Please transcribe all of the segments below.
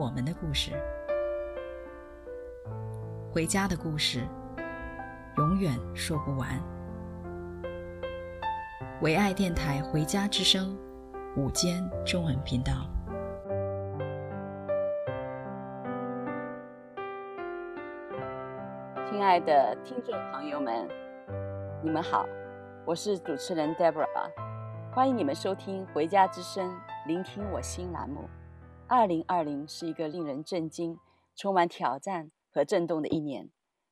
我们的故事，回家的故事，永远说不完。唯爱电台《回家之声》午间中文频道。亲爱的听众朋友们，你们好，我是主持人 Deborah，欢迎你们收听《回家之声》，聆听我心栏目。二零二零是一个令人震惊、充满挑战和震动的一年。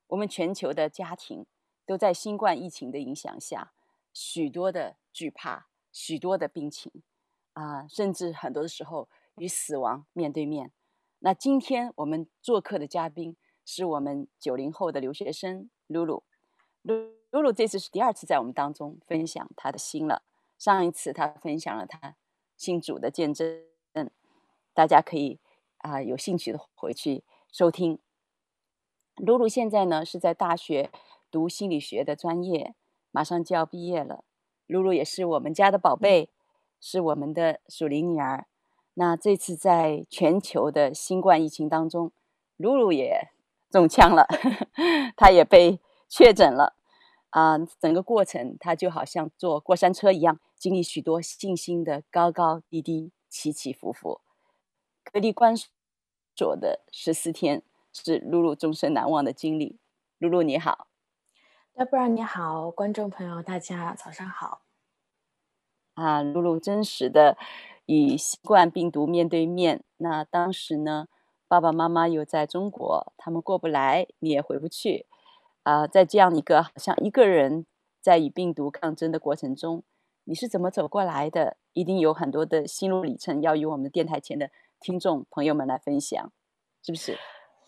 我们全球的家庭都在新冠疫情的影响下，许多的惧怕，许多的病情，啊，甚至很多的时候与死亡面对面。那今天我们做客的嘉宾是我们九零后的留学生露露。露露这次是第二次在我们当中分享她的心了。上一次她分享了她信主的见证，大家可以啊有兴趣的回去收听。露露现在呢是在大学读心理学的专业，马上就要毕业了。露露也是我们家的宝贝，是我们的属灵女儿。那这次在全球的新冠疫情当中，露露也中枪了，她也被确诊了。啊、呃，整个过程她就好像坐过山车一样，经历许多信心的高高低低、起起伏伏。隔离关锁的十四天。是露露终身难忘的经历。露露你好，Deborah 你好，观众朋友大家早上好。啊，露露真实的与新冠病毒面对面。那当时呢，爸爸妈妈又在中国，他们过不来，你也回不去。啊，在这样一个好像一个人在与病毒抗争的过程中，你是怎么走过来的？一定有很多的心路历程要与我们电台前的听众朋友们来分享，是不是？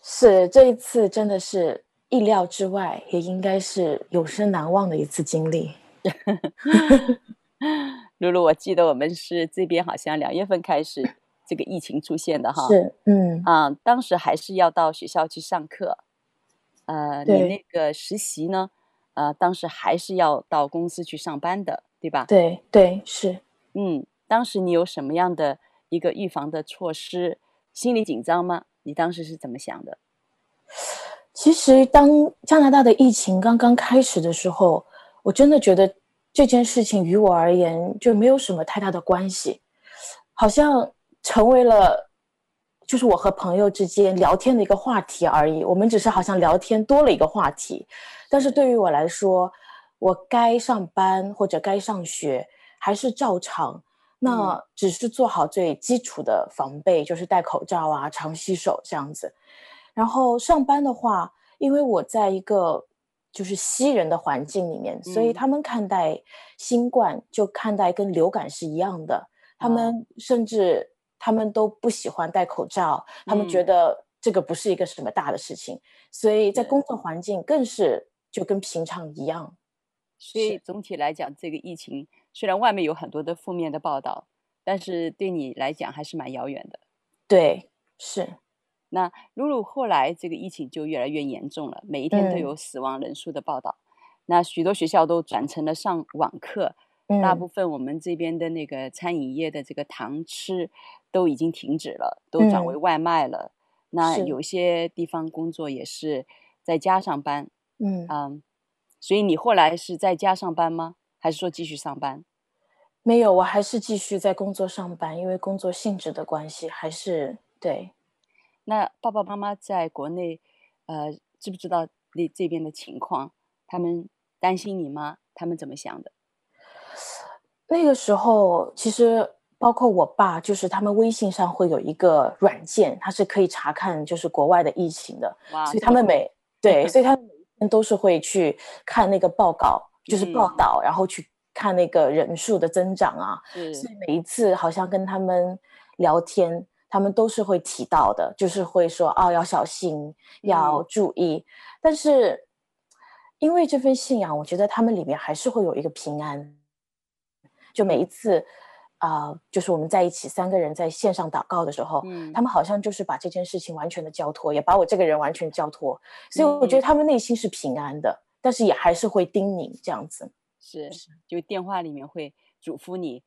是，这一次真的是意料之外，也应该是永生难忘的一次经历。露露，我记得我们是这边好像两月份开始这个疫情出现的哈。是，嗯啊，当时还是要到学校去上课。呃，你那个实习呢？呃，当时还是要到公司去上班的，对吧？对对是。嗯，当时你有什么样的一个预防的措施？心里紧张吗？你当时是怎么想的？其实，当加拿大的疫情刚刚开始的时候，我真的觉得这件事情于我而言就没有什么太大的关系，好像成为了就是我和朋友之间聊天的一个话题而已。我们只是好像聊天多了一个话题，但是对于我来说，我该上班或者该上学还是照常。那只是做好最基础的防备，就是戴口罩啊，常洗手这样子。然后上班的话，因为我在一个就是西人的环境里面，所以他们看待新冠就看待跟流感是一样的。他们甚至他们都不喜欢戴口罩，他们觉得这个不是一个什么大的事情。所以在工作环境更是就跟平常一样。所以总体来讲，这个疫情。虽然外面有很多的负面的报道，但是对你来讲还是蛮遥远的。对，是。那露露后来这个疫情就越来越严重了，每一天都有死亡人数的报道。嗯、那许多学校都转成了上网课，嗯、大部分我们这边的那个餐饮业的这个堂吃都已经停止了，都转为外卖了。嗯、那有些地方工作也是在家上班。嗯嗯，所以你后来是在家上班吗？还是说继续上班？没有，我还是继续在工作上班，因为工作性质的关系，还是对。那爸爸妈妈在国内，呃，知不知道你这边的情况？他们担心你吗？他们怎么想的？那个时候，其实包括我爸，就是他们微信上会有一个软件，它是可以查看就是国外的疫情的。所以他们每对，所以他们每天都是会去看那个报告。就是报道，嗯、然后去看那个人数的增长啊，所以每一次好像跟他们聊天，他们都是会提到的，就是会说哦，要小心，要注意。嗯、但是因为这份信仰，我觉得他们里面还是会有一个平安。就每一次啊、呃，就是我们在一起三个人在线上祷告的时候，嗯，他们好像就是把这件事情完全的交托，也把我这个人完全交托。所以我觉得他们内心是平安的，嗯、但是也还是会叮咛这样子。是，就电话里面会嘱咐你，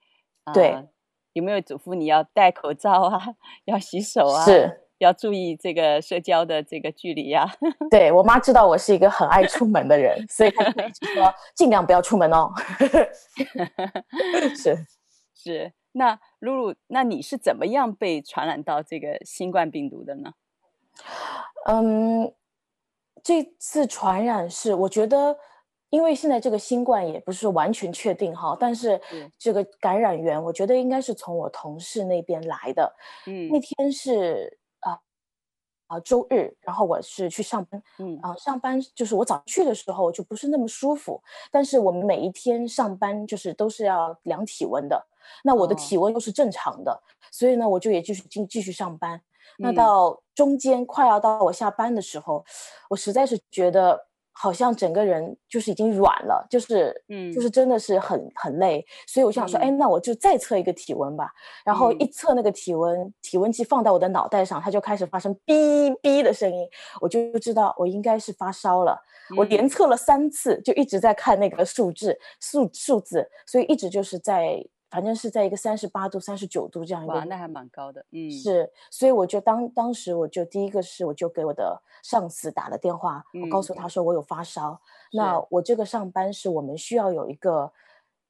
对。呃有没有嘱咐你要戴口罩啊，要洗手啊，是要注意这个社交的这个距离呀、啊？对，我妈知道我是一个很爱出门的人，所以她就一直说 尽量不要出门哦。是是，那露露，那你是怎么样被传染到这个新冠病毒的呢？嗯，这次传染是我觉得。因为现在这个新冠也不是完全确定哈，但是这个感染源，我觉得应该是从我同事那边来的。嗯，那天是啊啊周日，然后我是去上班。嗯啊，上班就是我早去的时候就不是那么舒服，但是我们每一天上班就是都是要量体温的。那我的体温又是正常的，哦、所以呢，我就也继续继继续上班。那到中间快要到我下班的时候，我实在是觉得。好像整个人就是已经软了，就是，嗯，就是真的是很很累，所以我想说，哎，那我就再测一个体温吧。然后一测那个体温，体温计放到我的脑袋上，它就开始发生哔哔的声音，我就知道我应该是发烧了。我连测了三次，就一直在看那个数字数数字，所以一直就是在。反正是在一个三十八度、三十九度这样一个，哇，那还蛮高的，嗯，是，所以我就当当时我就第一个是我就给我的上司打了电话，嗯、我告诉他说我有发烧，那。我这个上班是我们需要有一个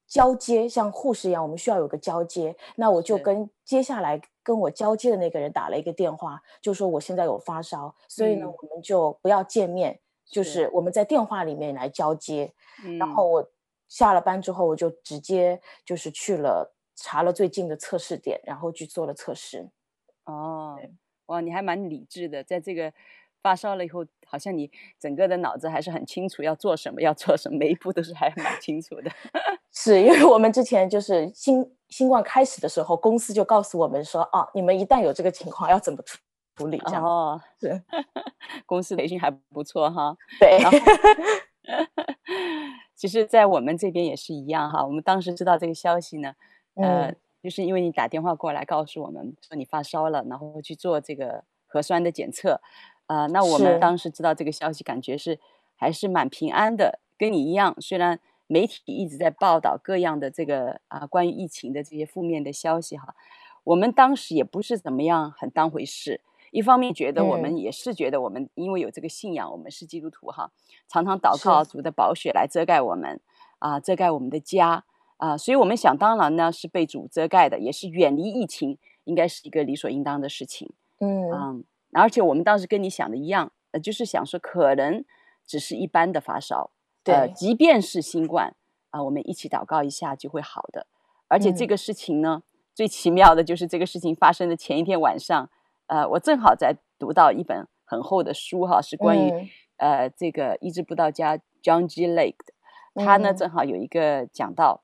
交接，像护士一样，我们需要有个交接，那我就跟接下来跟我交接的那个人打了一个电话，就说我现在有发烧，所以呢，我们就不要见面，就是。我们在电话里面来交接，然后我。下了班之后，我就直接就是去了查了最近的测试点，然后去做了测试。哦，哇，你还蛮理智的，在这个发烧了以后，好像你整个的脑子还是很清楚要做什么，要做什么，每一步都是还蛮清楚的。是因为我们之前就是新新冠开始的时候，公司就告诉我们说，啊，你们一旦有这个情况，要怎么处处理？这样哦，是 公司培训还不错哈。对。其实，在我们这边也是一样哈。我们当时知道这个消息呢，呃，嗯、就是因为你打电话过来告诉我们说你发烧了，然后去做这个核酸的检测，啊、呃，那我们当时知道这个消息，感觉是还是蛮平安的，跟你一样。虽然媒体一直在报道各样的这个啊、呃、关于疫情的这些负面的消息哈，我们当时也不是怎么样很当回事。一方面觉得我们也是觉得我们因为有这个信仰，我们是基督徒哈，常常祷告主的宝血来遮盖我们啊，遮盖我们的家啊，所以我们想当然呢是被主遮盖的，也是远离疫情，应该是一个理所应当的事情。嗯嗯，而且我们当时跟你想的一样，呃，就是想说可能只是一般的发烧，对，即便是新冠啊，我们一起祷告一下就会好的。而且这个事情呢，最奇妙的就是这个事情发生的前一天晚上。呃，我正好在读到一本很厚的书哈，是关于、嗯、呃这个医治布道家 John G. Lake 的，他呢、嗯、正好有一个讲到，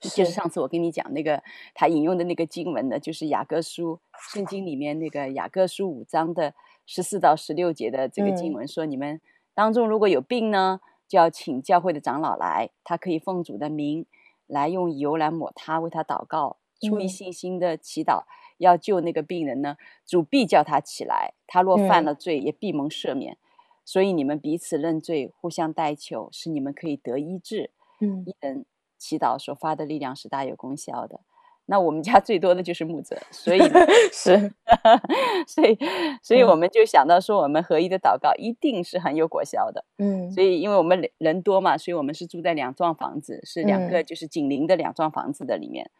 就是。上次我跟你讲那个他引用的那个经文呢，就是雅各书圣经里面那个雅各书五章的十四到十六节的这个经文，说你们当中如果有病呢，就要请教会的长老来，他可以奉主的名来用油来抹他，为他祷告，出于信心的祈祷。嗯要救那个病人呢，主必叫他起来。他若犯了罪，也必蒙赦免。嗯、所以你们彼此认罪，互相代求，使你们可以得医治。嗯，一人祈祷所发的力量是大有功效的。那我们家最多的就是木者，所以 是，所以，所以我们就想到说，我们合一的祷告一定是很有果效的。嗯，所以因为我们人多嘛，所以我们是住在两幢房子，是两个就是紧邻的两幢房子的里面。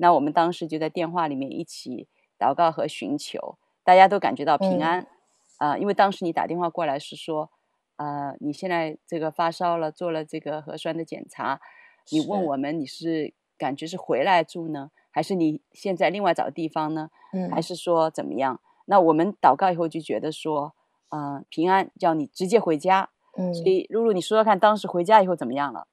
那我们当时就在电话里面一起祷告和寻求，大家都感觉到平安啊、嗯呃。因为当时你打电话过来是说，呃，你现在这个发烧了，做了这个核酸的检查，你问我们你是感觉是回来住呢，还是你现在另外找地方呢？嗯，还是说怎么样？那我们祷告以后就觉得说，呃，平安，叫你直接回家。嗯，所以露露，你说说看，当时回家以后怎么样了？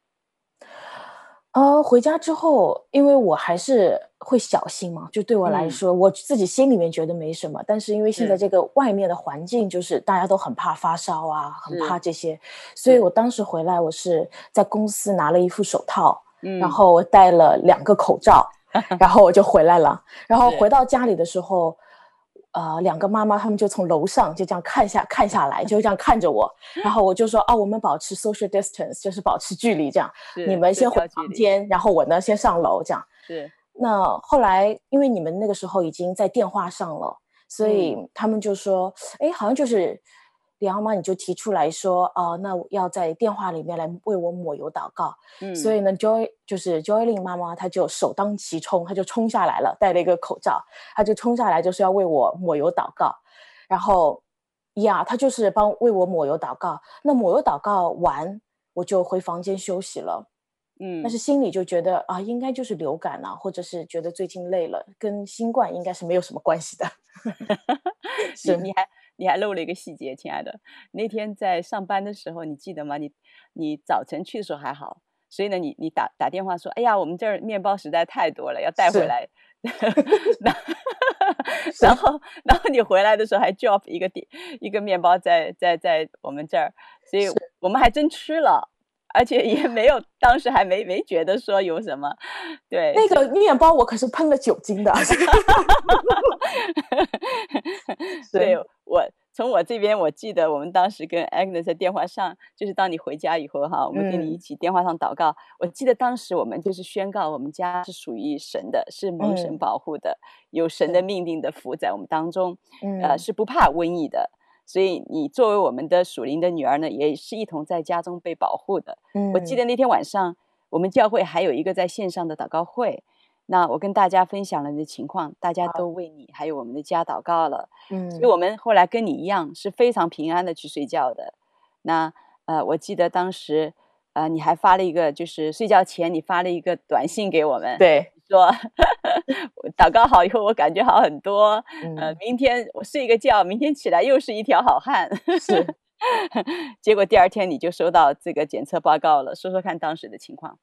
呃，回家之后，因为我还是会小心嘛，就对我来说，嗯、我自己心里面觉得没什么，但是因为现在这个外面的环境，就是大家都很怕发烧啊，很怕这些，所以我当时回来，我是在公司拿了一副手套，嗯，然后我戴了两个口罩，然后我就回来了，然后回到家里的时候。呃，两个妈妈他们就从楼上就这样看下看下来，就这样看着我，然后我就说啊，我们保持 social distance，就是保持距离，这样。你们先回房间，然后我呢先上楼，这样。是。那后来因为你们那个时候已经在电话上了，所以他们就说，哎、嗯，好像就是。李奥妈，你就提出来说，哦、呃，那要在电话里面来为我抹油祷告。嗯，所以呢，Joy 就是 Joylin 妈妈，她就首当其冲，她就冲下来了，戴了一个口罩，她就冲下来，就是要为我抹油祷告。然后，呀，她就是帮为我抹油祷告。那抹油祷告完，我就回房间休息了。嗯，但是心里就觉得啊，应该就是流感了，或者是觉得最近累了，跟新冠应该是没有什么关系的。是，你还。你还漏了一个细节，亲爱的，那天在上班的时候，你记得吗？你你早晨去的时候还好，所以呢，你你打打电话说，哎呀，我们这儿面包实在太多了，要带回来。然后 然后你回来的时候还 drop 一个点一个面包在在在我们这儿，所以我们还真吃了。而且也没有，当时还没没觉得说有什么，对。那个面包我可是喷了酒精的。对，我从我这边我记得，我们当时跟 Agnes 在电话上，就是当你回家以后哈，我们跟你一起电话上祷告。嗯、我记得当时我们就是宣告，我们家是属于神的，是蒙神保护的，嗯、有神的命定的福在我们当中，嗯、呃，是不怕瘟疫的。所以你作为我们的属灵的女儿呢，也是一同在家中被保护的。嗯，我记得那天晚上，我们教会还有一个在线上的祷告会，那我跟大家分享了你的情况，大家都为你还有我们的家祷告了。嗯，所以我们后来跟你一样是非常平安的去睡觉的。那呃，我记得当时呃，你还发了一个，就是睡觉前你发了一个短信给我们。对。说 祷告好以后，我感觉好很多。嗯、呃，明天我睡一个觉，明天起来又是一条好汉。是，结果第二天你就收到这个检测报告了。说说看当时的情况。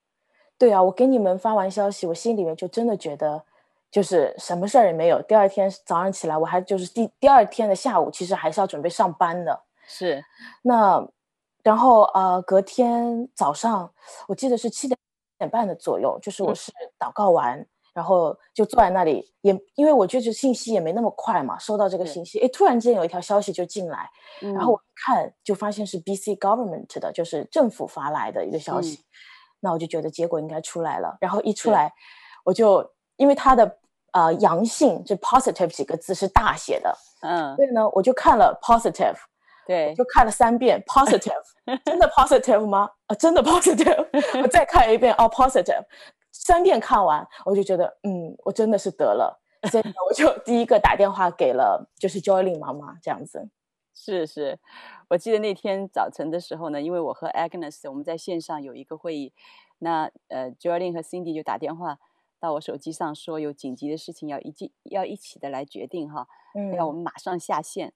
对啊，我给你们发完消息，我心里面就真的觉得就是什么事儿也没有。第二天早上起来，我还就是第第二天的下午，其实还是要准备上班的。是，那然后呃，隔天早上，我记得是七点。点半的左右，就是我是祷告完，嗯、然后就坐在那里，也因为我觉得信息也没那么快嘛，收到这个信息，哎，突然间有一条消息就进来，嗯、然后我看就发现是 BC Government 的，就是政府发来的一个消息，嗯、那我就觉得结果应该出来了，然后一出来，我就因为它的呃阳性就 positive 几个字是大写的，嗯，所以呢，我就看了 positive。对，就看了三遍，positive，真的 positive 吗？啊，真的 positive，我再看一遍，哦，positive，三遍看完，我就觉得，嗯，我真的是得了，所以我就第一个打电话给了，就是 Joylin 妈妈这样子。是是，我记得那天早晨的时候呢，因为我和 Agnes 我们在线上有一个会议，那呃 Joylin 和 Cindy 就打电话到我手机上说有紧急的事情要一起要一起的来决定哈，嗯，要我们马上下线。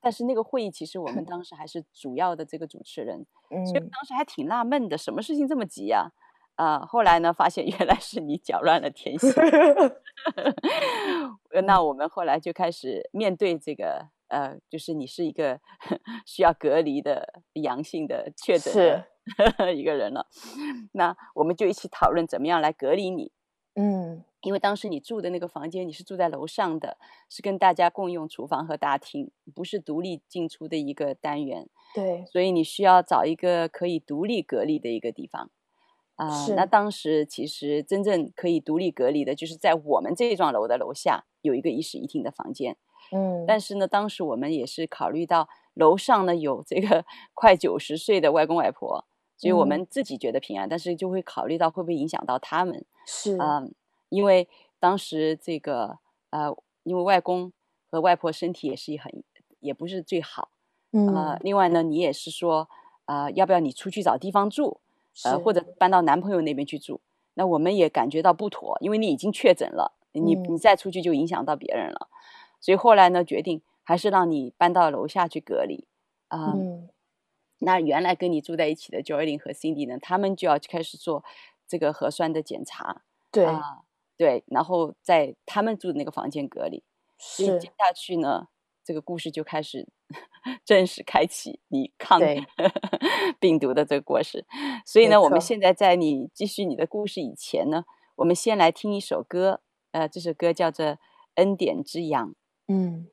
但是那个会议其实我们当时还是主要的这个主持人，嗯、所以当时还挺纳闷的，什么事情这么急呀？啊、呃，后来呢发现原来是你搅乱了天象。那我们后来就开始面对这个，呃，就是你是一个 需要隔离的阳性的确诊的一个人了。那我们就一起讨论怎么样来隔离你。嗯。因为当时你住的那个房间，你是住在楼上的，是跟大家共用厨房和大厅，不是独立进出的一个单元。对，所以你需要找一个可以独立隔离的一个地方。啊、那当时其实真正可以独立隔离的，就是在我们这一幢楼的楼下有一个一室一厅的房间。嗯，但是呢，当时我们也是考虑到楼上呢有这个 快九十岁的外公外婆，所以我们自己觉得平安，嗯、但是就会考虑到会不会影响到他们。是，啊、呃。因为当时这个呃，因为外公和外婆身体也是很，也不是最好，嗯、呃，另外呢，你也是说，呃，要不要你出去找地方住，呃，或者搬到男朋友那边去住？那我们也感觉到不妥，因为你已经确诊了，你你再出去就影响到别人了，嗯、所以后来呢，决定还是让你搬到楼下去隔离，呃、嗯，那原来跟你住在一起的 Joylin 和 Cindy 呢，他们就要开始做。这个核酸的检查，对、啊、对，然后在他们住的那个房间隔离，所以接下去呢，这个故事就开始 正式开启你抗 病毒的这个过程。所以呢，我们现在在你继续你的故事以前呢，我们先来听一首歌，呃，这首歌叫做《恩典之羊》。嗯，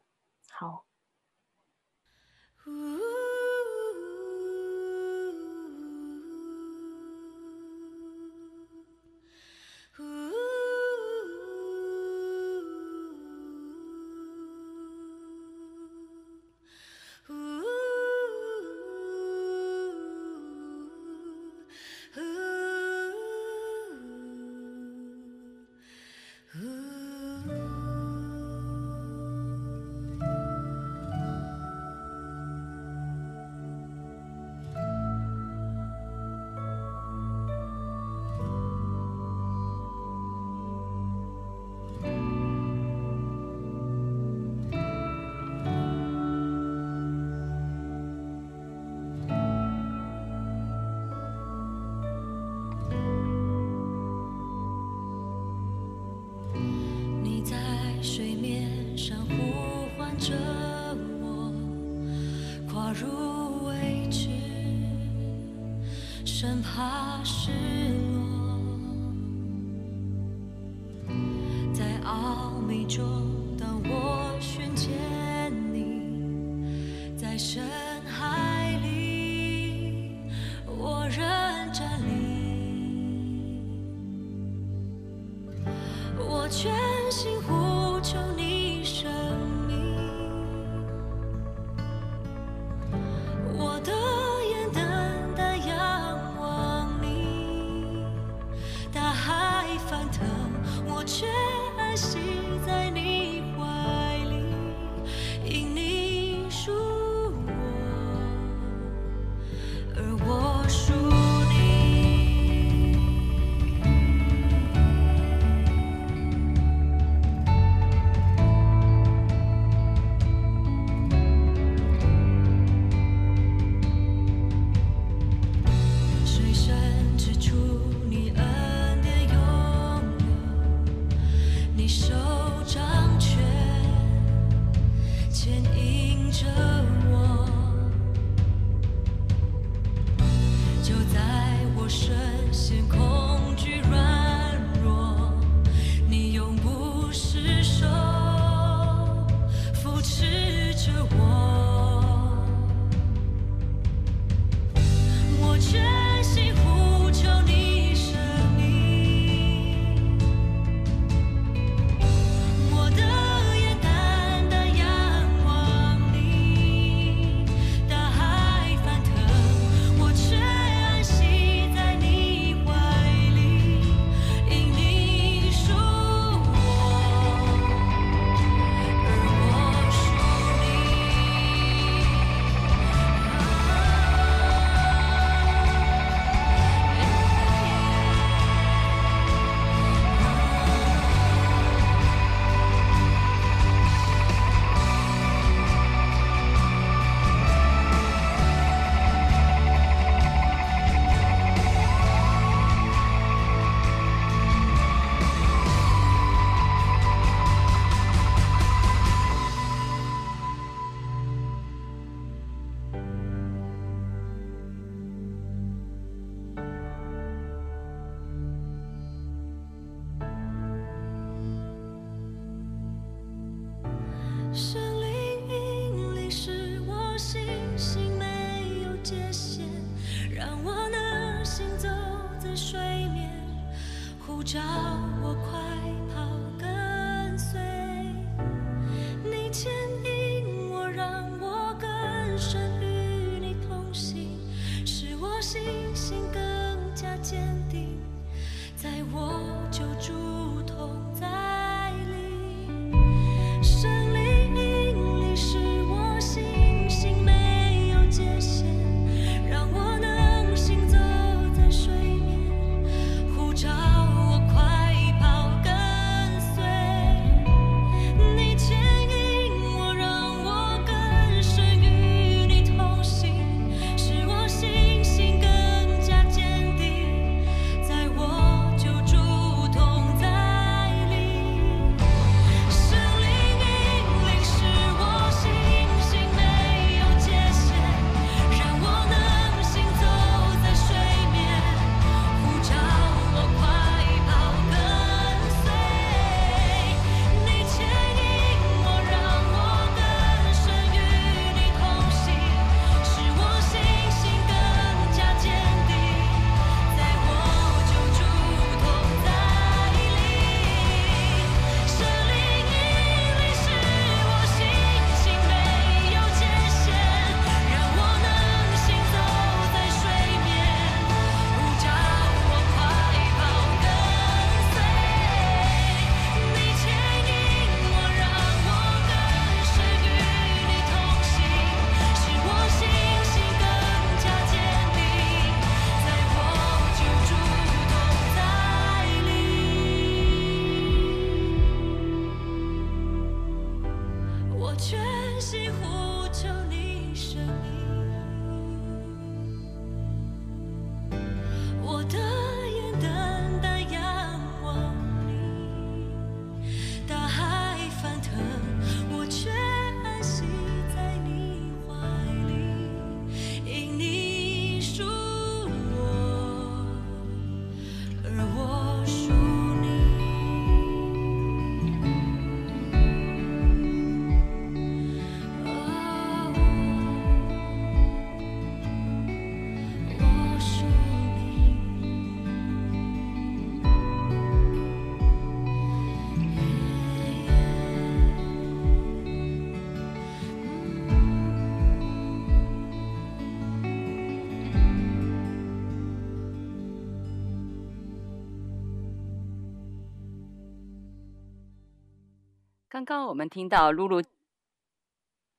刚刚我们听到露露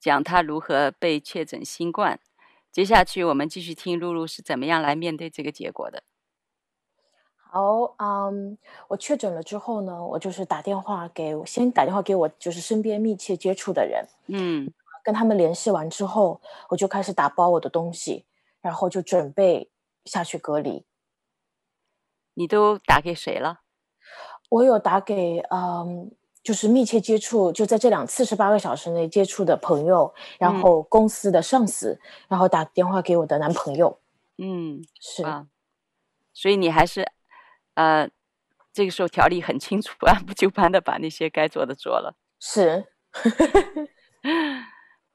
讲她如何被确诊新冠，接下去我们继续听露露是怎么样来面对这个结果的。好，嗯，我确诊了之后呢，我就是打电话给我，先打电话给我就是身边密切接触的人，嗯，跟他们联系完之后，我就开始打包我的东西，然后就准备下去隔离。你都打给谁了？我有打给嗯。就是密切接触，就在这两四十八个小时内接触的朋友，然后公司的上司，嗯、然后打电话给我的男朋友。嗯，是啊，所以你还是，呃，这个时候条理很清楚，按部就班的把那些该做的做了。是。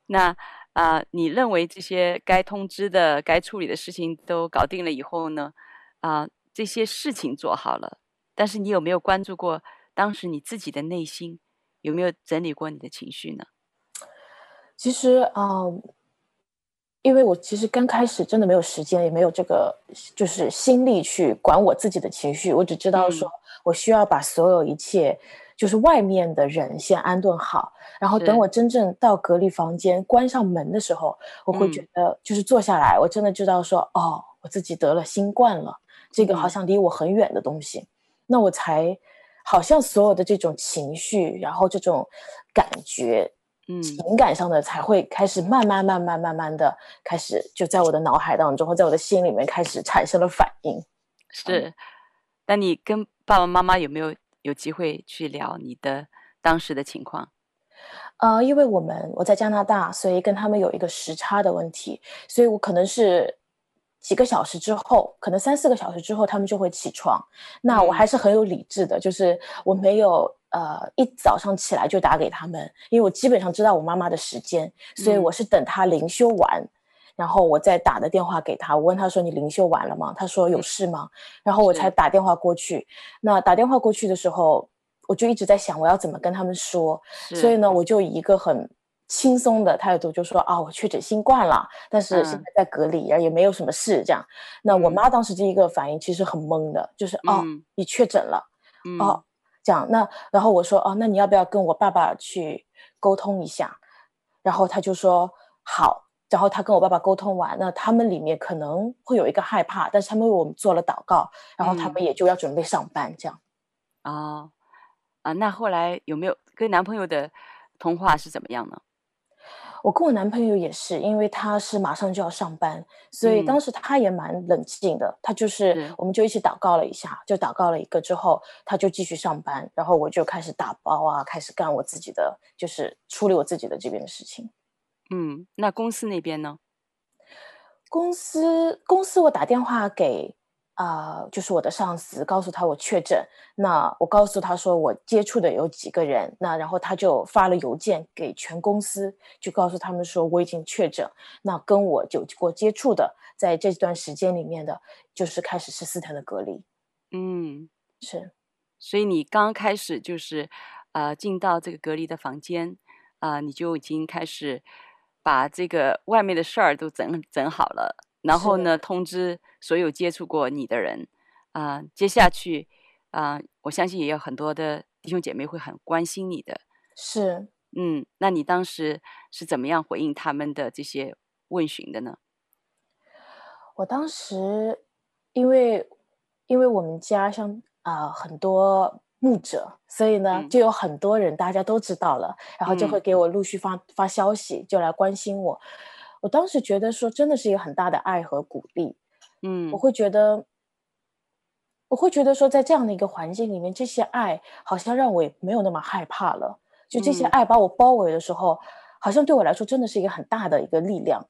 那啊、呃，你认为这些该通知的、该处理的事情都搞定了以后呢？啊、呃，这些事情做好了，但是你有没有关注过？当时你自己的内心有没有整理过你的情绪呢？其实啊、呃，因为我其实刚开始真的没有时间，也没有这个就是心力去管我自己的情绪。我只知道说我需要把所有一切，就是外面的人先安顿好，然后等我真正到隔离房间关上门的时候，我会觉得就是坐下来，我真的知道说哦，我自己得了新冠了，这个好像离我很远的东西，那我才。好像所有的这种情绪，然后这种感觉，嗯，情感上的才会开始慢慢、慢慢、慢慢的开始，就在我的脑海当中，或在我的心里面开始产生了反应。是，那你跟爸爸妈妈有没有有机会去聊你的当时的情况？呃，因为我们我在加拿大，所以跟他们有一个时差的问题，所以我可能是。几个小时之后，可能三四个小时之后，他们就会起床。那我还是很有理智的，就是我没有呃一早上起来就打给他们，因为我基本上知道我妈妈的时间，所以我是等她灵修完，然后我再打的电话给她。我问她说：“你灵修完了吗？”她说：“有事吗？”然后我才打电话过去。那打电话过去的时候，我就一直在想我要怎么跟他们说，所以呢，我就以一个很。轻松的态度就说啊，我确诊新冠了，但是现在在隔离，然后也没有什么事这样。那我妈当时第一个反应其实很懵的，就是哦，你确诊了，哦，这样。那然后我说哦，那你要不要跟我爸爸去沟通一下？然后他就说好。然后他跟我爸爸沟通完，那他们里面可能会有一个害怕，但是他们为我们做了祷告，然后他们也就要准备上班这样。啊啊，那后来有没有跟男朋友的通话是怎么样呢？我跟我男朋友也是，因为他是马上就要上班，所以当时他也蛮冷静的。嗯、他就是，我们就一起祷告了一下，就祷告了一个之后，他就继续上班，然后我就开始打包啊，开始干我自己的，就是处理我自己的这边的事情。嗯，那公司那边呢？公司公司我打电话给。啊、呃，就是我的上司告诉他我确诊，那我告诉他说我接触的有几个人，那然后他就发了邮件给全公司，就告诉他们说我已经确诊，那跟我有过接触的，在这段时间里面的，就是开始十四天的隔离。嗯，是，所以你刚开始就是，呃，进到这个隔离的房间，啊、呃，你就已经开始把这个外面的事儿都整整好了。然后呢，通知所有接触过你的人，啊、呃，接下去，啊、呃，我相信也有很多的弟兄姐妹会很关心你的。是，嗯，那你当时是怎么样回应他们的这些问询的呢？我当时，因为，因为我们家像啊、呃、很多牧者，所以呢，就有很多人大家都知道了，然后就会给我陆续发发消息，就来关心我。我当时觉得说，真的是一个很大的爱和鼓励。嗯，我会觉得，我会觉得说，在这样的一个环境里面，这些爱好像让我也没有那么害怕了。就这些爱把我包围的时候，好像对我来说真的是一个很大的一个力量。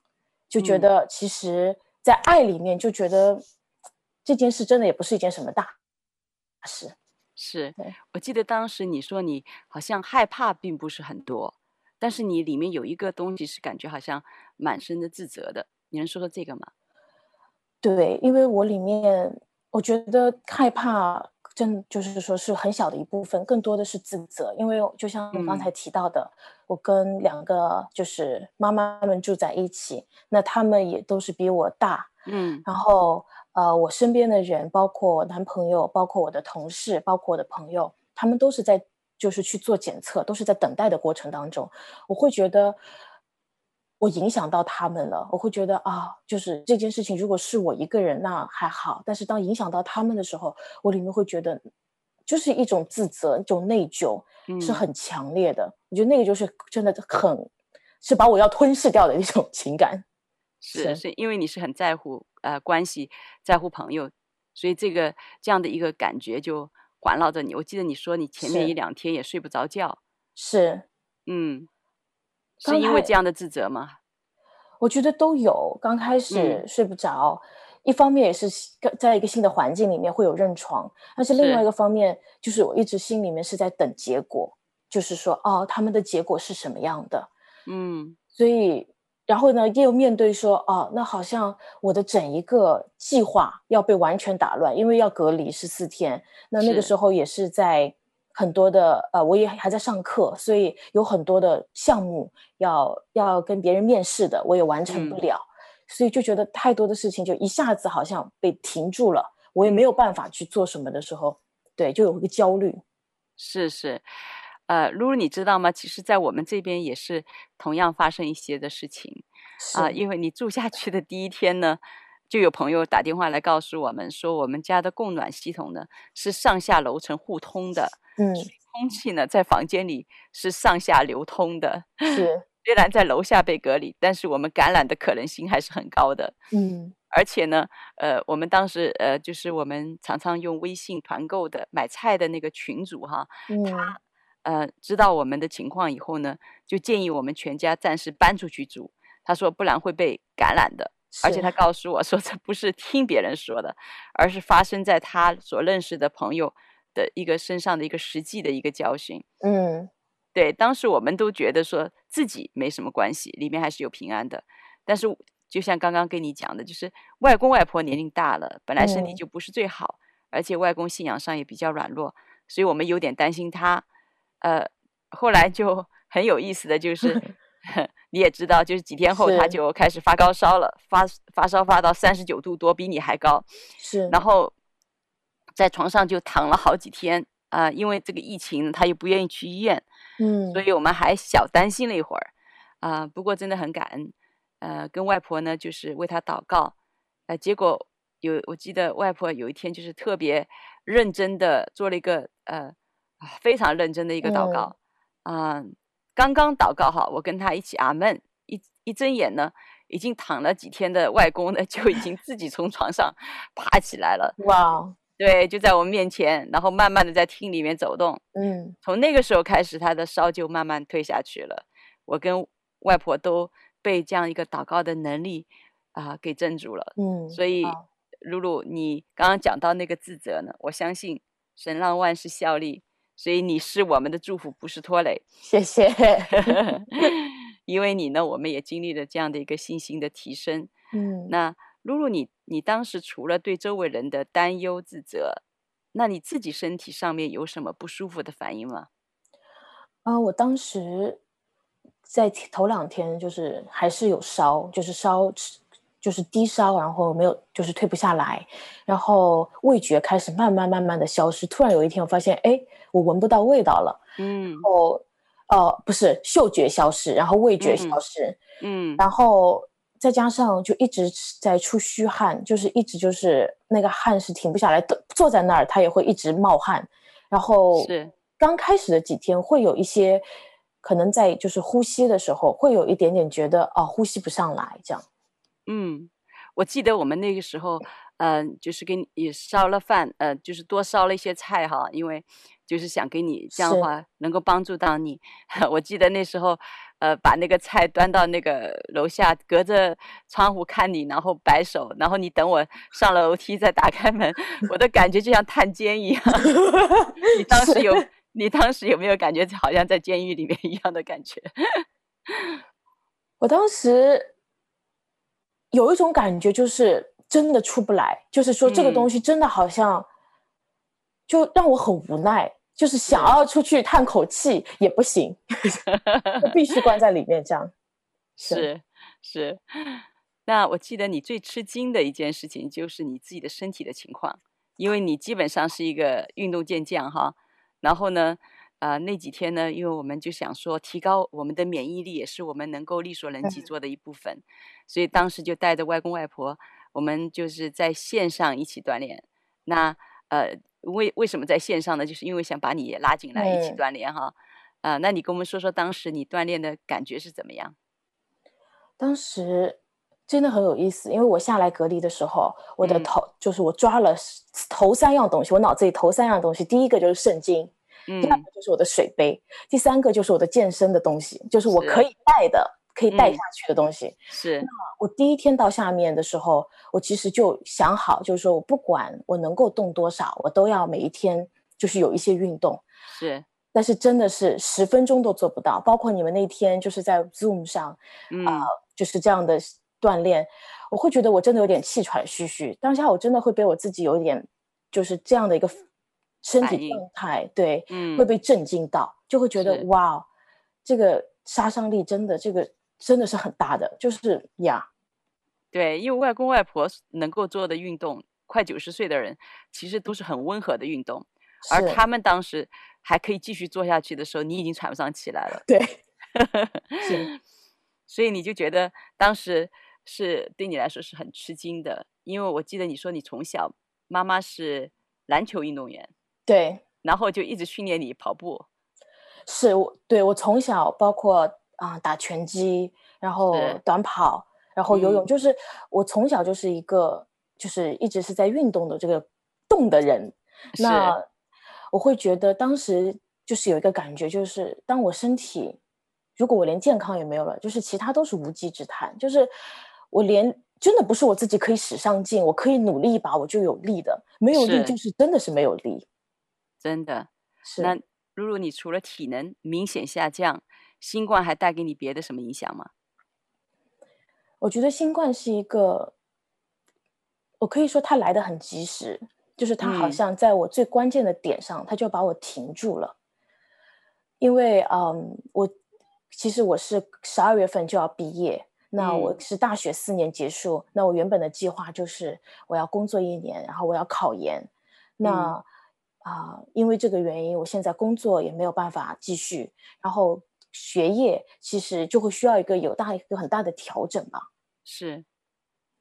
就觉得其实，在爱里面，就觉得这件事真的也不是一件什么大事。是，我记得当时你说你好像害怕并不是很多，但是你里面有一个东西是感觉好像满身的自责的，你能说说这个吗？对，因为我里面我觉得害怕，真就是说是很小的一部分，更多的是自责。因为就像我刚才提到的，嗯、我跟两个就是妈妈们住在一起，那他们也都是比我大，嗯，然后。呃，我身边的人，包括我男朋友，包括我的同事，包括我的朋友，他们都是在就是去做检测，都是在等待的过程当中。我会觉得我影响到他们了，我会觉得啊，就是这件事情如果是我一个人那还好，但是当影响到他们的时候，我里面会觉得就是一种自责，一种内疚是很强烈的。嗯，我觉得那个就是真的很是把我要吞噬掉的一种情感。是是，因为你是很在乎呃关系，在乎朋友，所以这个这样的一个感觉就环绕着你。我记得你说你前面一两天也睡不着觉，是，嗯，是因为这样的自责吗？我觉得都有。刚开始睡不着，嗯，一方面也是在一个新的环境里面会有认床，但是另外一个方面就是我一直心里面是在等结果，就是说哦，他们的结果是什么样的？嗯，所以。然后呢，又面对说，哦，那好像我的整一个计划要被完全打乱，因为要隔离十四天。那那个时候也是在很多的，呃，我也还在上课，所以有很多的项目要要跟别人面试的，我也完成不了，嗯，所以就觉得太多的事情就一下子好像被停住了，我也没有办法去做什么的时候，对，就有一个焦虑。是是。呃，露露，你知道吗？其实，在我们这边也是同样发生一些的事情啊、呃。因为你住下去的第一天呢，就有朋友打电话来告诉我们说，我们家的供暖系统呢是上下楼层互通的，嗯，空气呢在房间里是上下流通的。是，虽然在楼下被隔离，但是我们感染的可能性还是很高的。嗯，而且呢，呃，我们当时呃，就是我们常常用微信团购的买菜的那个群主哈，嗯。他呃，知道我们的情况以后呢，就建议我们全家暂时搬出去住。他说，不然会被感染的。而且他告诉我说，这不是听别人说的，而是发生在他所认识的朋友的一个身上的一个实际的一个教训。嗯，对，当时我们都觉得说自己没什么关系，里面还是有平安的。但是就像刚刚跟你讲的，就是外公外婆年龄大了，本来身体就不是最好，嗯，而且外公信仰上也比较软弱，所以我们有点担心他。呃，后来就很有意思的就是，你也知道，就是几天后他就开始发高烧了，发发烧发到三十九度多，比你还高。是，然后在床上就躺了好几天啊，呃，因为这个疫情，他又不愿意去医院，嗯，所以我们还小担心了一会儿啊，呃。不过真的很感恩，呃，跟外婆呢就是为他祷告，呃，结果有我记得外婆有一天就是特别认真的做了一个呃。非常认真的一个祷告，啊、刚刚祷告好，我跟他一起阿门，一一睁眼呢，已经躺了几天的外公呢，就已经自己从床上爬起来了。哇，对，就在我们面前，然后慢慢的在厅里面走动。嗯，从那个时候开始，他的烧就慢慢退下去了。我跟外婆都被这样一个祷告的能力啊、呃、给镇住了。嗯，所以露露，你刚刚讲到那个自责呢，我相信神让万事效力。所以你是我们的祝福，不是拖累。谢谢。因为你呢，我们也经历了这样的一个信心的提升。嗯，那露露，你你当时除了对周围人的担忧自责，那你自己身体上面有什么不舒服的反应吗？啊、呃，我当时在头两天就是还是有烧，就是烧。就是低烧，然后没有，就是退不下来，然后味觉开始慢慢慢慢的消失。突然有一天，我发现，哎，我闻不到味道了。嗯，然后，呃，不是嗅觉消失，然后味觉消失。嗯，然后再加上就一直在出虚汗，就是一直就是那个汗是停不下来的，坐在那儿他也会一直冒汗，然后是刚开始的几天会有一些，可能在就是呼吸的时候会有一点点觉得哦呼吸不上来这样。嗯，我记得我们那个时候，嗯、呃，就是给你烧了饭，呃，就是多烧了一些菜哈，因为就是想给你这样的话能够帮助到你。我记得那时候，呃，把那个菜端到那个楼下，隔着窗户看你，然后摆手，然后你等我上了楼梯再打开门，我的感觉就像探监一样。你当时有，你当时有没有感觉好像在监狱里面一样的感觉？我当时。有一种感觉，就是真的出不来，就是说这个东西真的好像，就让我很无奈，嗯、就是想要出去叹口气也不行，必须关在里面这样。是是，那我记得你最吃惊的一件事情就是你自己的身体的情况，因为你基本上是一个运动健将哈，然后呢。啊、呃，那几天呢，因为我们就想说提高我们的免疫力，也是我们能够力所能及做的一部分，嗯、所以当时就带着外公外婆，我们就是在线上一起锻炼。那呃，为为什么在线上呢？就是因为想把你也拉进来一起锻炼哈。呃，那你跟我们说说当时你锻炼的感觉是怎么样？当时真的很有意思，因为我下来隔离的时候，我的头、嗯、就是我抓了头三样东西，我脑子里头三样东西，第一个就是圣经。第二个就是我的水杯，嗯、第三个就是我的健身的东西，就是我可以带的、可以带下去的东西。是。那我第一天到下面的时候，我其实就想好，就是说我不管我能够动多少，我都要每一天就是有一些运动。是。但是真的是十分钟都做不到，包括你们那天就是在 Zoom 上，啊、就是这样的锻炼，我会觉得我真的有点气喘吁吁。当下我真的会被我自己有一点就是这样的一个。身体状态对，嗯，会被震惊到，就会觉得哇，这个杀伤力真的，这个真的是很大的，就是呀，对，因为外公外婆能够做的运动，快九十岁的人其实都是很温和的运动，而他们当时还可以继续做下去的时候，你已经喘不上气来了，对，是，所以你就觉得当时是对你来说是很吃惊的，因为我记得你说你从小妈妈是篮球运动员。对，然后就一直训练你跑步。是，我对我从小包括啊、呃、打拳击，然后短跑，然后游泳，嗯、就是我从小就是一个就是一直是在运动的这个动的人。那我会觉得当时就是有一个感觉，就是当我身体如果我连健康也没有了，就是其他都是无稽之谈。就是我连真的不是我自己可以使上劲，我可以努力一把我就有力的，没有力就是真的是没有力。真的，是那露露，你除了体能明显下降，新冠还带给你别的什么影响吗？我觉得新冠是一个，我可以说它来的很及时，就是它好像在我最关键的点上，它、嗯、就把我停住了。因为，嗯，我其实我是十二月份就要毕业，那我是大学四年结束，嗯、那我原本的计划就是我要工作一年，然后我要考研，那。嗯啊、呃，因为这个原因，我现在工作也没有办法继续，然后学业其实就会需要一个有大一个很大的调整吧。是，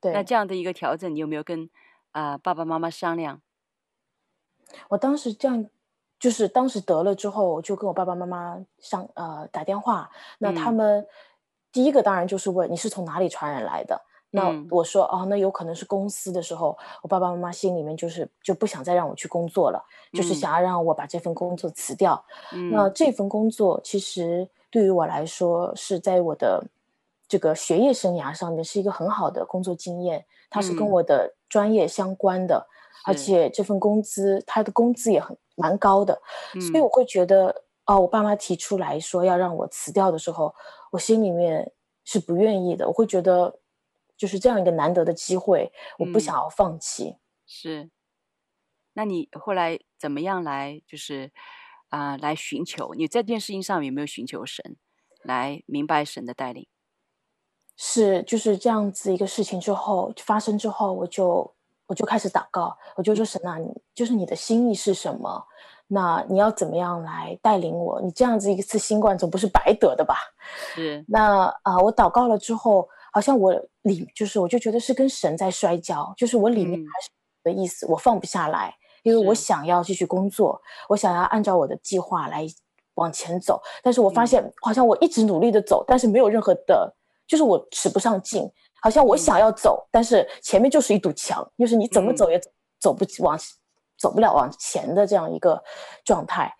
对。那这样的一个调整，你有没有跟啊、呃、爸爸妈妈商量？我当时这样，就是当时得了之后，我就跟我爸爸妈妈上呃打电话，那他们、嗯、第一个当然就是问你是从哪里传染来的。那我说哦，那有可能是公司的时候，我爸爸妈妈心里面就是就不想再让我去工作了，嗯、就是想要让我把这份工作辞掉。嗯、那这份工作其实对于我来说是在我的这个学业生涯上面是一个很好的工作经验，它是跟我的专业相关的，嗯、而且这份工资它的工资也很蛮高的，嗯、所以我会觉得哦，我爸妈提出来说要让我辞掉的时候，我心里面是不愿意的，我会觉得。就是这样一个难得的机会，我不想要放弃。嗯、是，那你后来怎么样来，就是啊、呃，来寻求？你在这件事情上有没有寻求神，来明白神的带领？是，就是这样子一个事情之后发生之后，我就我就开始祷告，我就说神啊，你就是你的心意是什么？那你要怎么样来带领我？你这样子一次新冠总不是白得的吧？是。那啊、呃，我祷告了之后。好像我里就是，我就觉得是跟神在摔跤，就是我里面还是的意思，嗯、我放不下来。因为我想要继续工作，我想要按照我的计划来往前走。但是我发现，好像我一直努力的走，但是没有任何的，就是我使不上劲。好像我想要走，但是前面就是一堵墙，就是你怎么走也走走不往，走不了往前的这样一个状态。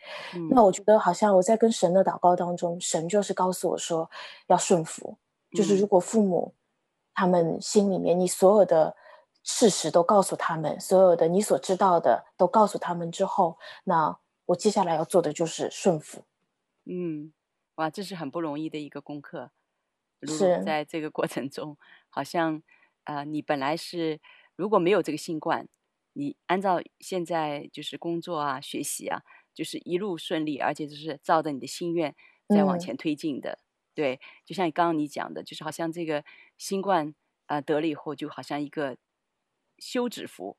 那我觉得，好像我在跟神的祷告当中，神就是告诉我说，要顺服。就是如果父母他们心里面，你所有的事实都告诉他们，所有的你所知道的都告诉他们之后，那我接下来要做的就是顺服。嗯，哇，这是很不容易的一个功课。是在这个过程中，好像啊、呃，你本来是如果没有这个新冠，你按照现在就是工作啊、学习啊，就是一路顺利，而且就是照着你的心愿在往前推进的。嗯对，就像刚刚你讲的，就是好像这个新冠啊、呃、得了以后，就好像一个休止符，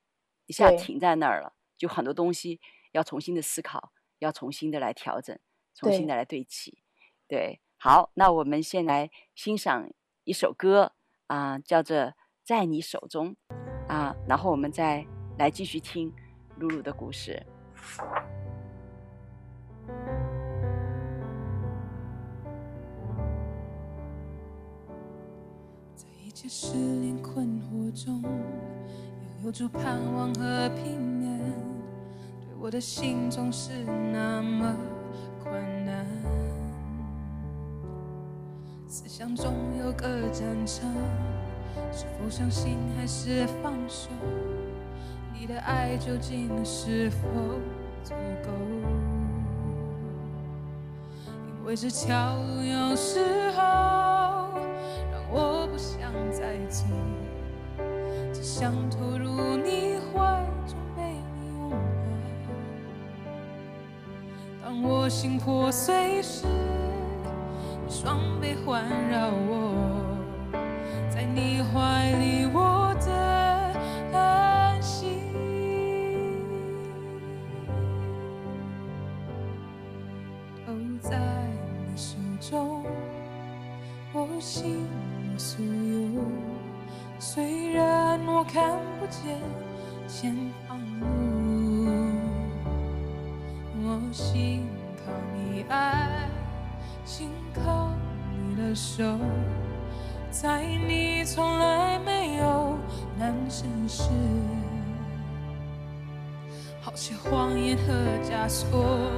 一下停在那儿了，就很多东西要重新的思考，要重新的来调整，重新的来对齐。对，对，好，那我们先来欣赏一首歌啊、呃，叫做《在你手中》啊、呃，然后我们再来继续听露露的故事。在失恋困惑中，又有住盼望和平安，对我的心总是那么困难。思想中有个战场，是否相信还是放手？你的爱究竟是否足够？因为这条路有时候。想再见，只想投入你怀中被你拥抱。当我心破碎时，你双臂环绕我，在你怀里我和枷锁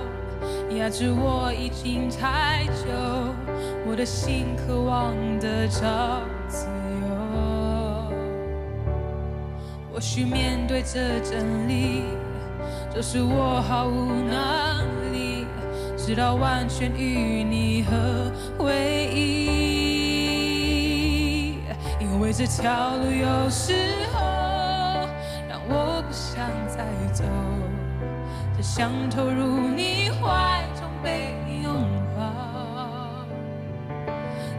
压制我已经太久。我的心渴望得着自由，或许面对这真理，就是我毫无能力，直到完全与你合为一。因为这条路有时想投入你怀中被拥抱。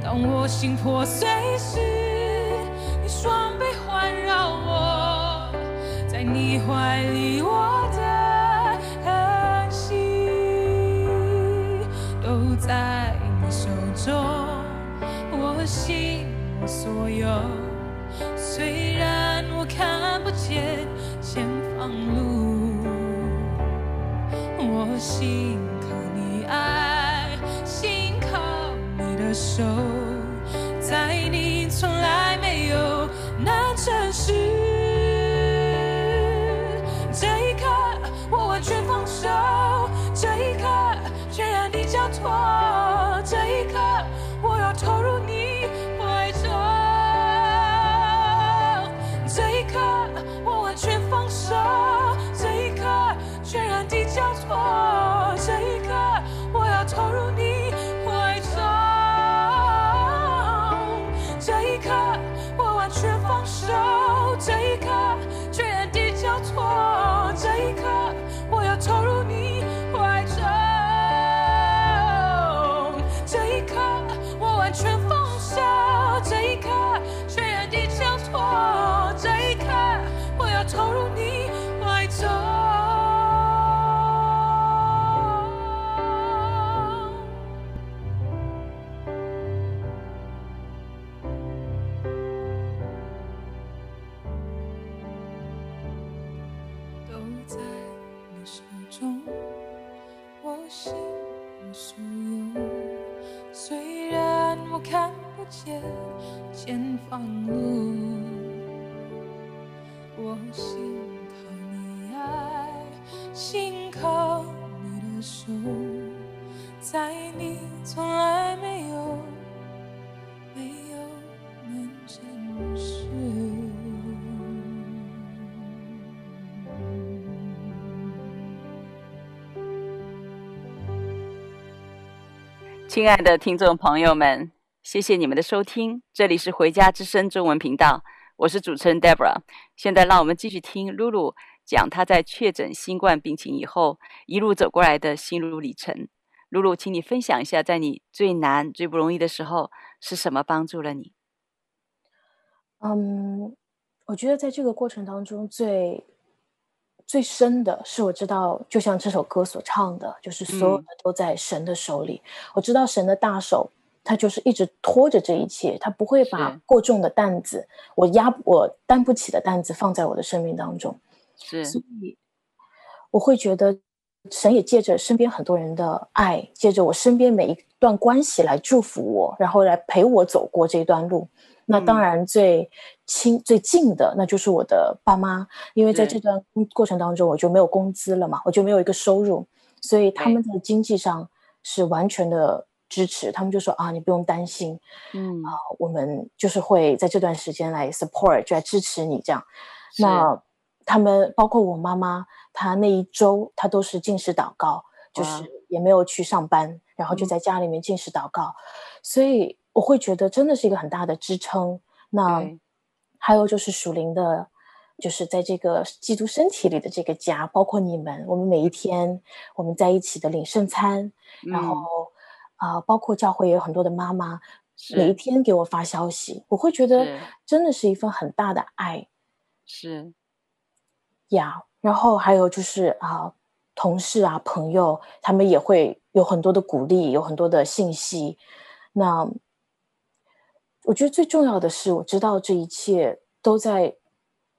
当我心破碎时，你双臂环绕我，在你怀里我的安息都在你手中，我心所有。虽然我看不见前方路，心靠你爱，心靠你的手。在你从来心靠你的手，在你从来没有没有能见识。亲爱的听众朋友们，谢谢你们的收听，这里是回家之声中文频道，我是主持人 Debra，。现在让我们继续听露露讲他在确诊新冠病情以后一路走过来的心路历程。露露，请你分享一下，在你最难、最不容易的时候，是什么帮助了你？嗯，我觉得在这个过程当中最。最深的是，我知道，就像这首歌所唱的，就是所有的都在神的手里。嗯、我知道神的大手，他就是一直拖着这一切，他不会把过重的担子，我压我担不起的担子放在我的生命当中。是，所以我会觉得神也借着身边很多人的爱，借着我身边每一段关系来祝福我，然后来陪我走过这段路。那当然最亲、嗯、最近的，那就是我的爸妈，因为在这段过程当中，我就没有工资了嘛，我就没有一个收入，所以他们在经济上是完全的支持。他们就说啊，你不用担心，嗯啊，我们就是会在这段时间来 support，就来支持你这样。那他们包括我妈妈，她那一周她都是进食祷告，就是也没有去上班，然后就在家里面进食祷告，嗯、所以。我会觉得真的是一个很大的支撑。那还有就是属灵的，就是在这个基督身体里的这个家，包括你们，我们每一天我们在一起的领圣餐，嗯、然后啊、呃，包括教会也有很多的妈妈，每一天给我发消息，我会觉得真的是一份很大的爱。是呀，然后还有就是啊、呃，同事啊，朋友，他们也会有很多的鼓励，有很多的信息。那我觉得最重要的是，我知道这一切都在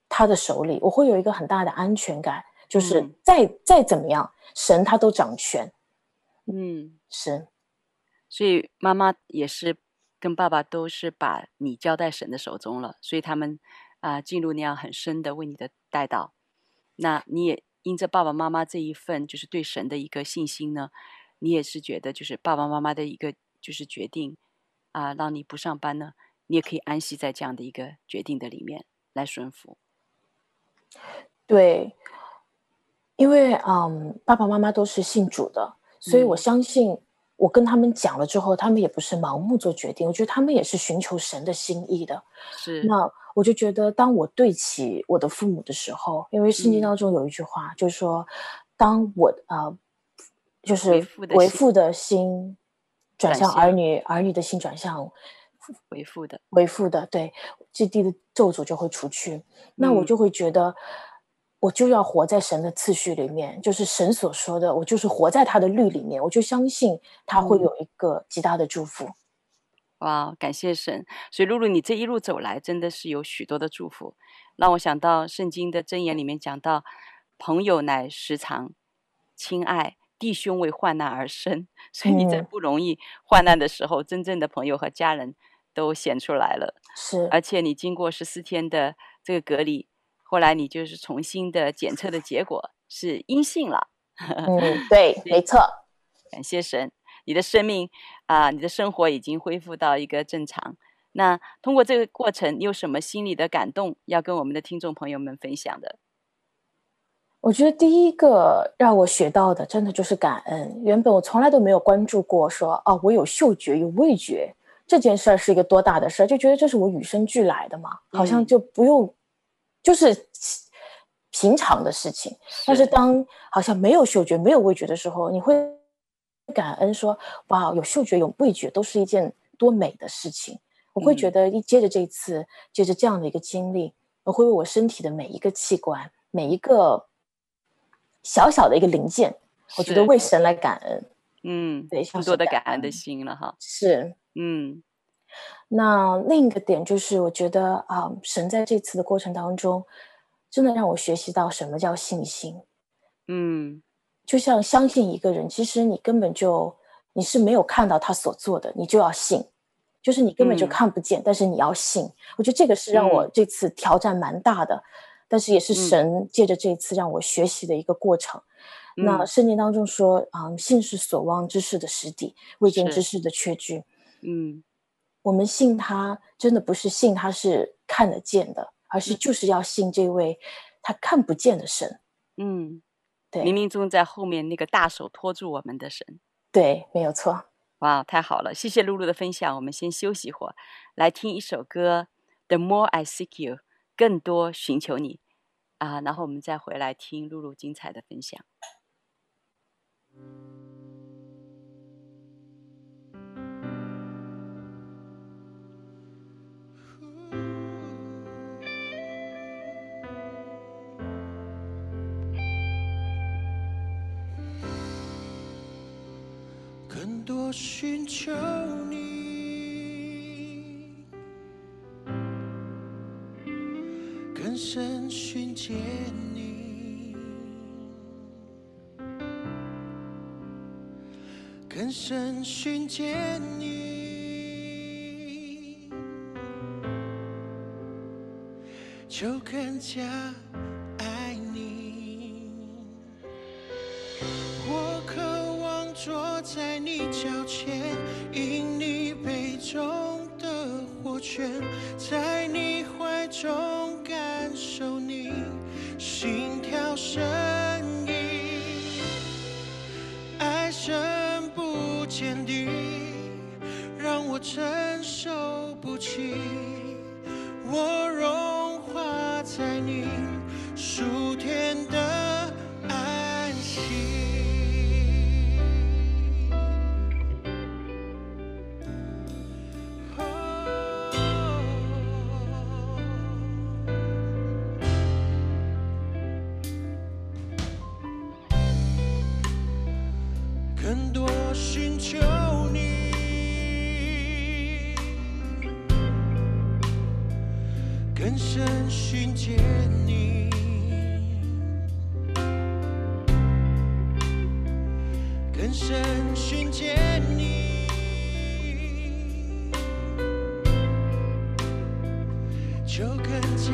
他的手里，我会有一个很大的安全感，就是再、嗯、再怎么样，神他都掌权。嗯，是。所以妈妈也是跟爸爸都是把你交在神的手中了，所以他们啊、呃、进入那样很深的为你的带导。那你也因着爸爸妈妈这一份就是对神的一个信心呢，你也是觉得就是爸爸妈妈的一个就是决定。啊，让你不上班呢，你也可以安息在这样的一个决定的里面来顺服。对，因为嗯，爸爸妈妈都是信主的，所以我相信我跟他们讲了之后，嗯、他们也不是盲目做决定，我觉得他们也是寻求神的心意的。是，那我就觉得，当我对起我的父母的时候，因为圣经当中有一句话，嗯、就是说，当我呃，就是为父的心。转向儿女，儿女的心转向为父的，为父的，对，这地的咒诅就会除去。那我就会觉得，我就要活在神的次序里面，就是神所说的，我就是活在他的律里面，我就相信他会有一个极大的祝福。哇，感谢神！所以露露，你这一路走来，真的是有许多的祝福，让我想到圣经的箴言里面讲到，朋友乃时常亲爱。弟兄为患难而生，所以你在不容易患难的时候，嗯、真正的朋友和家人都显出来了。是，而且你经过十四天的这个隔离，后来你就是重新的检测的结果是阴性了。嗯，对，没错。感谢神，你的生命啊、呃，你的生活已经恢复到一个正常。那通过这个过程，你有什么心里的感动要跟我们的听众朋友们分享的？我觉得第一个让我学到的，真的就是感恩。原本我从来都没有关注过说，说哦，我有嗅觉，有味觉，这件事儿是一个多大的事儿，就觉得这是我与生俱来的嘛，好像就不用，嗯、就是平常的事情。是。但是当好像没有嗅觉、没有味觉的时候，你会感恩说，哇，有嗅觉、有味觉，都是一件多美的事情。我会觉得，一接着这一次，嗯、接着这样的一个经历，我会为我身体的每一个器官，每一个。小小的一个零件，我觉得为神来感恩，嗯，对，更多的感恩的心了哈。是，嗯。那另一个点就是，我觉得啊、呃，神在这次的过程当中，真的让我学习到什么叫信心。嗯，就像相信一个人，其实你根本就你是没有看到他所做的，你就要信，就是你根本就看不见，嗯、但是你要信。我觉得这个是让我这次挑战蛮大的，嗯、但是也是神借着这次让我学习的一个过程。嗯、那圣经当中说，啊、嗯，信是所望之事的实底，未见之事的确据。嗯，我们信他，真的不是信他是看得见的，而是就是要信这位他看不见的神。嗯。对冥冥中在后面那个大手托住我们的神，对，没有错。哇，太好了！谢谢露露的分享。我们先休息一会儿，来听一首歌《The More I Seek You》，更多寻求你啊，然后我们再回来听露露精彩的分享。多寻求你，更深寻见你，更深寻见你，就更加。在更多寻求你。更深寻见你。更深寻见你。就更加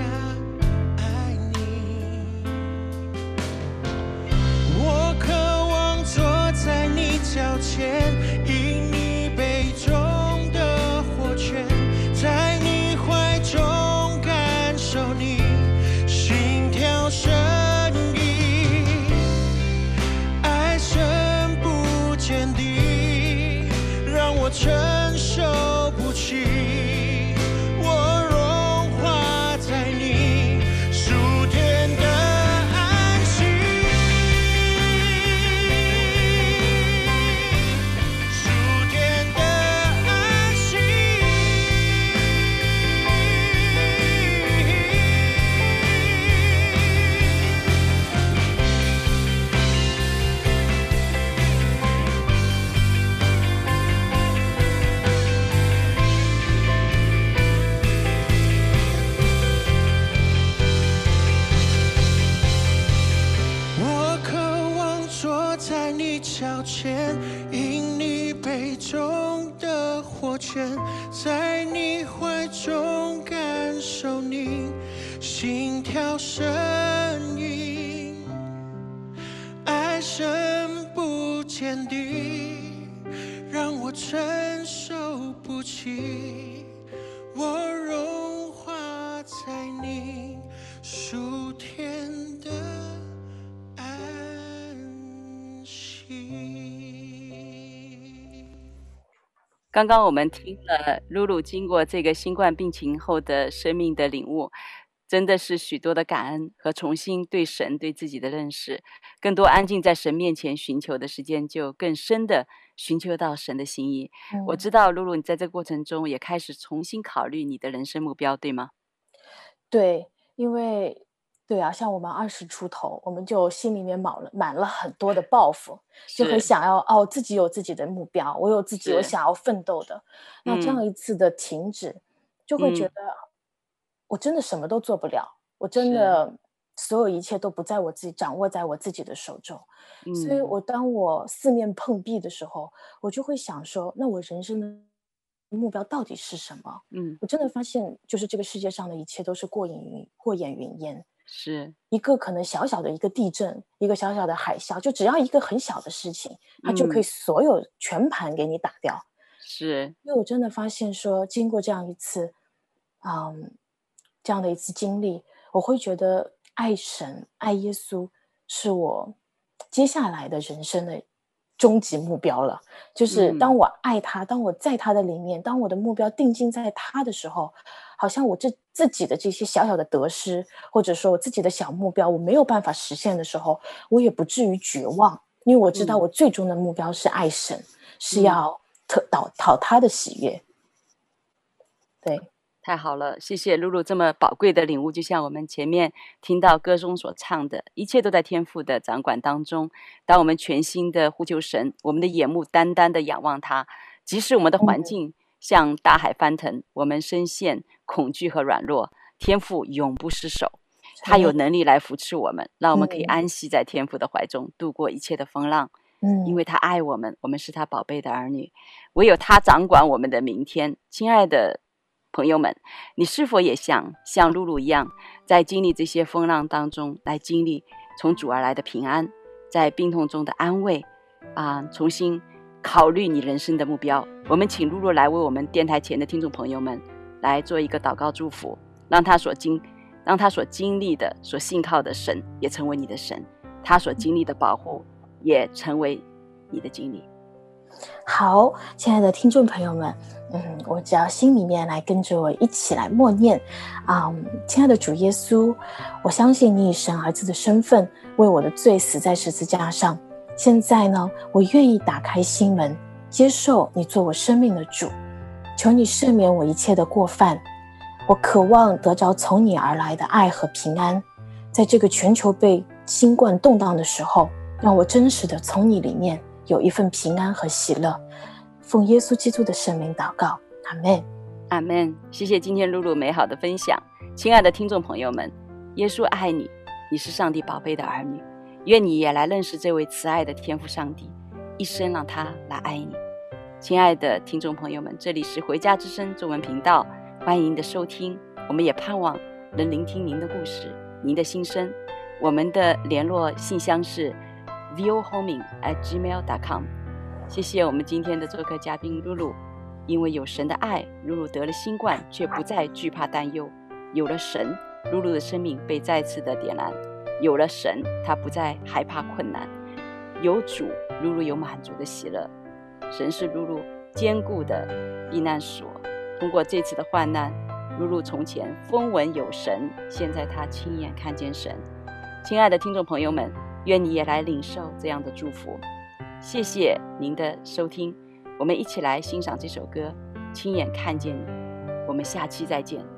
心跳声音，爱深不坚定，让我承受不起。我融化在你数天的安心。刚刚我们听了露露经过这个新冠病情后的生命的领悟。真的是许多的感恩和重新对神对自己的认识，更多安静在神面前寻求的时间，就更深的寻求到神的心意。嗯、我知道露露，你在这个过程中也开始重新考虑你的人生目标，对吗？对，因为。对啊，像我们二十出头，我们就心里面满了满了很多的抱负，就很想要哦，自己有自己的目标，我有自己我想要奋斗的。那这样一次的停止，嗯、就会觉得我真的什么都做不了，我真的所有一切都不在我自己掌握在我自己的手中。嗯、所以我当我四面碰壁的时候，我就会想说，那我人生的目标到底是什么？嗯，我真的发现，就是这个世界上的一切都是过眼云过眼云烟。是一个可能小小的一个地震，一个小小的海啸，就只要一个很小的事情，它就可以所有全盘给你打掉。嗯、是，因为我真的发现说，经过这样一次，嗯，这样的一次经历，我会觉得爱神、爱耶稣是我接下来的人生的终极目标了。就是当我爱他，嗯、当我在他的里面，当我的目标定睛在他的时候。好像我这自己的这些小小的得失，或者说我自己的小目标，我没有办法实现的时候，我也不至于绝望，因为我知道我最终的目标是爱神，嗯、是要讨讨讨他的喜悦。对，太好了，谢谢露露这么宝贵的领悟。就像我们前面听到歌中所唱的，一切都在天父的掌管当中。当我们全心的呼求神，我们的眼目单单的仰望他，即使我们的环境、嗯。像大海翻腾，我们深陷恐惧和软弱，天父永不失手，他有能力来扶持我们，让我们可以安息在天父的怀中，度过一切的风浪。嗯，因为他爱我们，我们是他宝贝的儿女，唯有他掌管我们的明天。亲爱的朋友们，你是否也想像露露一样，在经历这些风浪当中，来经历从主而来的平安，在病痛中的安慰啊，重新。考虑你人生的目标，我们请露露来为我们电台前的听众朋友们来做一个祷告祝福，让他所经，让他所经历的、所信靠的神也成为你的神，他所经历的保护也成为你的经历。好，亲爱的听众朋友们，嗯，我只要心里面来跟着我一起来默念啊，亲爱的主耶稣，我相信你以神儿子的身份为我的罪死在十字架上。现在呢，我愿意打开心门，接受你做我生命的主。求你赦免我一切的过犯。我渴望得着从你而来的爱和平安。在这个全球被新冠动荡的时候，让我真实的从你里面有一份平安和喜乐。奉耶稣基督的圣名祷告，阿门，阿门。谢谢今天露露美好的分享，亲爱的听众朋友们，耶稣爱你，你是上帝宝贝的儿女。愿你也来认识这位慈爱的天父上帝，一生让他来爱你。亲爱的听众朋友们，这里是回家之声中文频道，欢迎您的收听。我们也盼望能聆听您的故事，您的心声。我们的联络信箱是 viewhoming@gmail.com，。谢谢我们今天的做客嘉宾露露，因为有神的爱，露露得了新冠，却不再惧怕担忧。有了神，露露的生命被再次的点燃。有了神，她不再害怕困难；有主，露露有满足的喜乐。神是露露坚固的避难所。通过这次的患难，露露从前风闻有神，现在她亲眼看见神。亲爱的听众朋友们，愿你也来领受这样的祝福。谢谢您的收听，我们一起来欣赏这首歌《亲眼看见你》。我们下期再见。